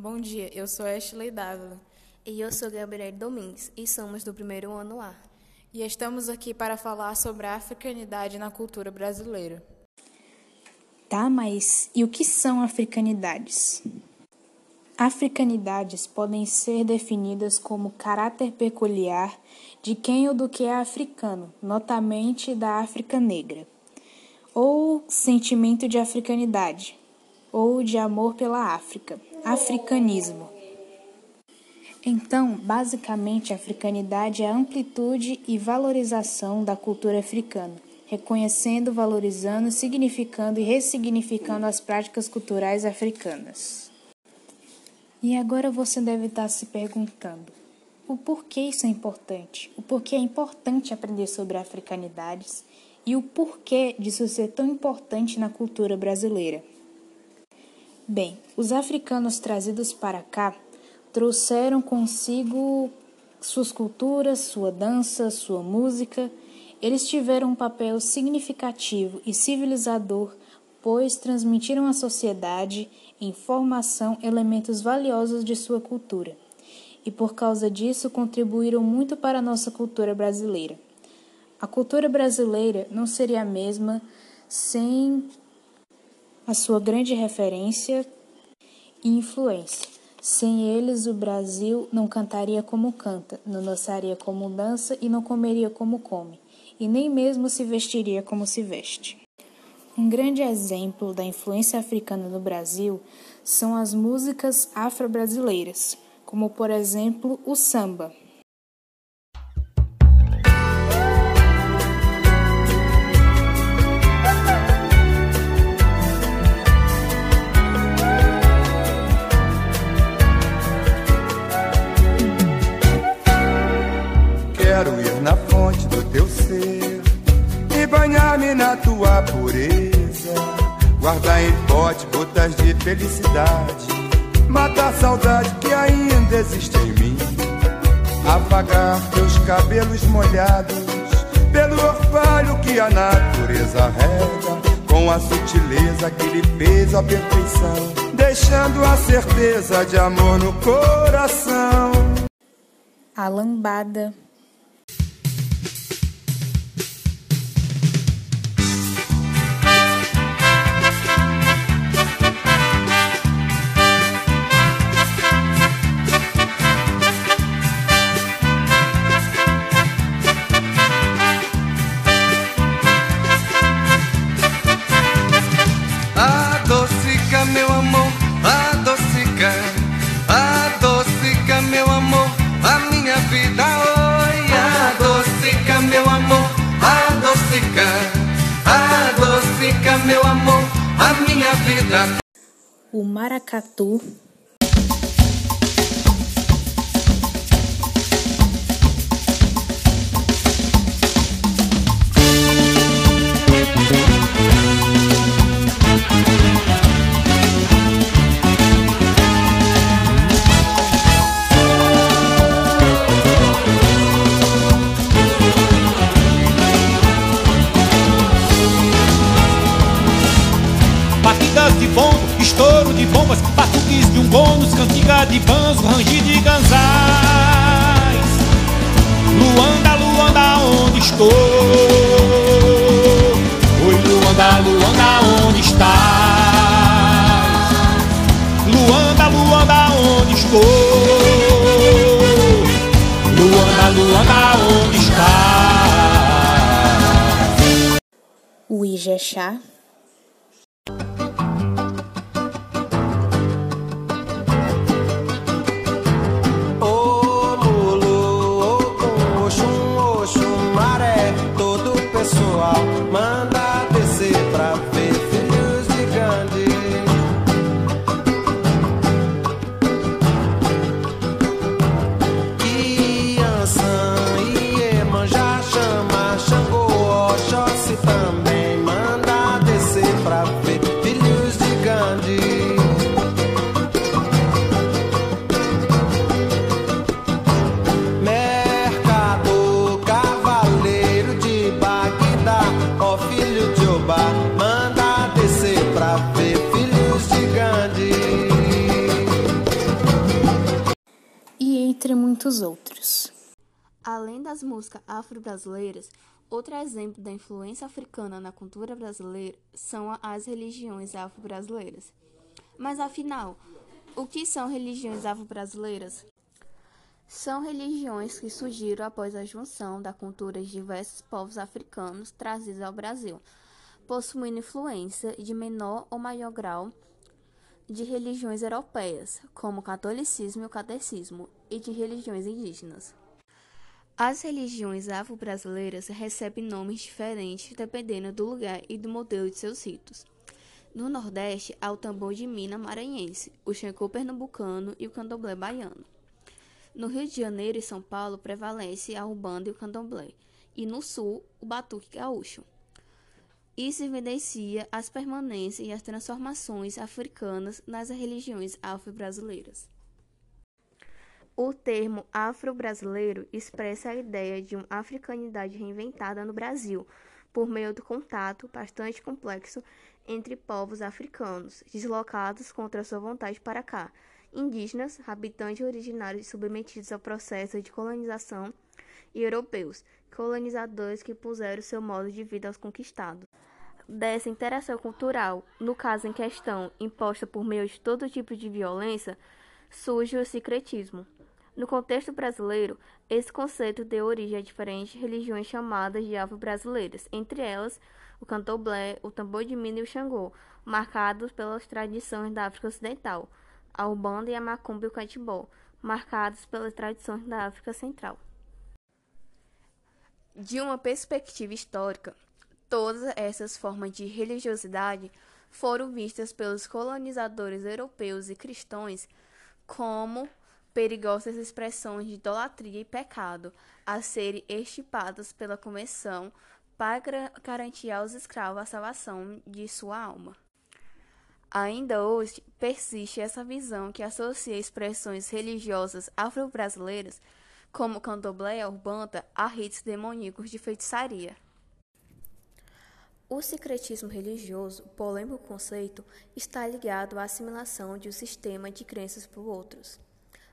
Bom dia, eu sou Ashley Dávila. E eu sou Gabriel Domingues e somos do primeiro ano A. E estamos aqui para falar sobre a africanidade na cultura brasileira. Tá, mas e o que são africanidades? Africanidades podem ser definidas como caráter peculiar de quem ou do que é africano, notamente da África negra, ou sentimento de africanidade, ou de amor pela África, africanismo. Então, basicamente, a africanidade é a amplitude e valorização da cultura africana, reconhecendo, valorizando, significando e ressignificando as práticas culturais africanas. E agora você deve estar se perguntando: o porquê isso é importante? O porquê é importante aprender sobre africanidades e o porquê disso ser tão importante na cultura brasileira? Bem, os africanos trazidos para cá trouxeram consigo suas culturas, sua dança, sua música. Eles tiveram um papel significativo e civilizador, pois transmitiram à sociedade, em formação, elementos valiosos de sua cultura. E por causa disso contribuíram muito para a nossa cultura brasileira. A cultura brasileira não seria a mesma sem a sua grande referência e influência. Sem eles, o Brasil não cantaria como canta, não dançaria como dança e não comeria como come, e nem mesmo se vestiria como se veste. Um grande exemplo da influência africana no Brasil são as músicas afro-brasileiras, como por exemplo o samba. Banhar-me na tua pureza, guardar em pote gotas de felicidade, matar a saudade que ainda existe em mim, apagar teus cabelos molhados pelo orvalho que a natureza rega, com a sutileza que lhe fez a perfeição, deixando a certeza de amor no coração. A lambada meu amor, a minha vida. O maracatu batuques de um bônus, cantiga de banzo, rangido de ganzais. Luanda, Luanda, onde estou? Oi, Luanda, Luanda, onde estás? Luanda, Luanda, onde estou? Luanda, Luanda, onde estás? O Ijexá também manda descer pra ver filhos de Gandhi. Mercador, cavaleiro de ó filho de manda descer pra ver filhos de E entre muitos outros. Além das músicas afro-brasileiras, outro exemplo da influência africana na cultura brasileira são as religiões afro-brasileiras. Mas afinal, o que são religiões afro-brasileiras? São religiões que surgiram após a junção da cultura de diversos povos africanos trazidos ao Brasil, possuindo influência de menor ou maior grau de religiões europeias, como o catolicismo e o catecismo, e de religiões indígenas. As religiões afro-brasileiras recebem nomes diferentes dependendo do lugar e do modelo de seus ritos. No Nordeste, há o tambor de mina maranhense, o xangô pernambucano e o candomblé baiano. No Rio de Janeiro e São Paulo prevalece a umbanda e o candomblé, e no Sul, o batuque gaúcho. Isso evidencia as permanências e as transformações africanas nas religiões afro-brasileiras. O termo afro-brasileiro expressa a ideia de uma africanidade reinventada no Brasil, por meio do contato bastante complexo entre povos africanos, deslocados contra sua vontade para cá, indígenas, habitantes originários submetidos ao processo de colonização, e europeus, colonizadores que puseram seu modo de vida aos conquistados. Dessa interação cultural, no caso em questão, imposta por meio de todo tipo de violência, surge o secretismo. No contexto brasileiro, esse conceito deu origem a diferentes religiões chamadas de afro-brasileiras, entre elas o candomblé, o tambor de mina e o xangô, marcados pelas tradições da África Ocidental, a umbanda e a macumba e o catimbó, marcados pelas tradições da África Central. De uma perspectiva histórica, todas essas formas de religiosidade foram vistas pelos colonizadores europeus e cristãos como perigosas expressões de idolatria e pecado a serem extirpadas pela Convenção para garantir aos escravos a salvação de sua alma. Ainda hoje persiste essa visão que associa expressões religiosas afro-brasileiras, como candomblé urbanta, a ritos demoníacos de feitiçaria. O secretismo religioso, polêmico conceito, está ligado à assimilação de um sistema de crenças por outros.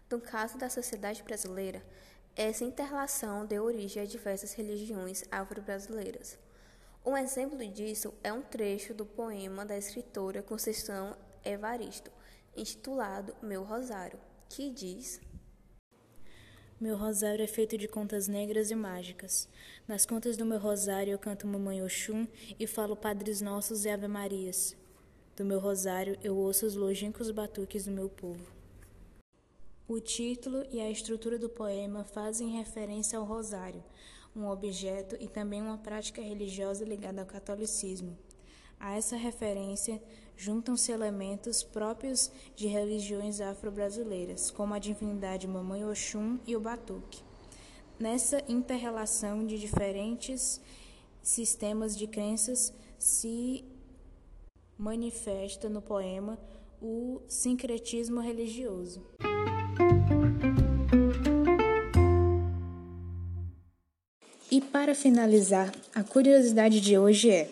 No caso da sociedade brasileira, essa interrelação deu origem a diversas religiões afro-brasileiras. Um exemplo disso é um trecho do poema da escritora Conceição Evaristo, intitulado Meu Rosário, que diz: Meu rosário é feito de contas negras e mágicas. Nas contas do meu rosário eu canto Mamãe Oxum e falo Padres Nossos e Ave Marias. Do meu rosário eu ouço os longínquos batuques do meu povo. O título e a estrutura do poema fazem referência ao rosário, um objeto e também uma prática religiosa ligada ao catolicismo. A essa referência juntam-se elementos próprios de religiões afro-brasileiras, como a divindade Mamãe Oxum e o batuque. Nessa interrelação de diferentes sistemas de crenças se manifesta no poema o sincretismo religioso. E para finalizar, a curiosidade de hoje é: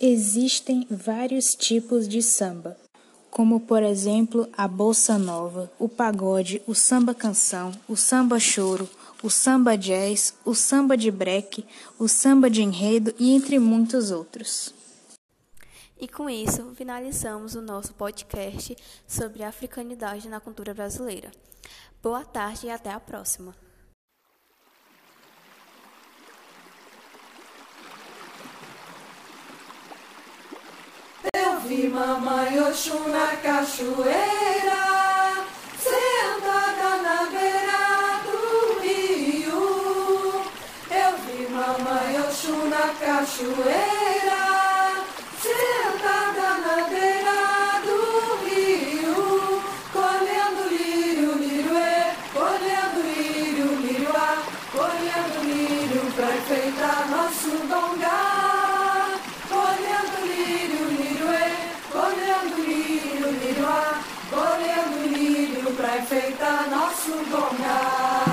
existem vários tipos de samba, como por exemplo a bossa nova, o pagode, o samba canção, o samba choro, o samba jazz, o samba de break, o samba de enredo e entre muitos outros. E com isso, finalizamos o nosso podcast sobre a africanidade na cultura brasileira. Boa tarde e até a próxima. Eu vi mamãe Oxum na cachoeira, sentada na beira do rio. Eu vi mamãe Oxum na cachoeira, pra enfeitar nosso bonar.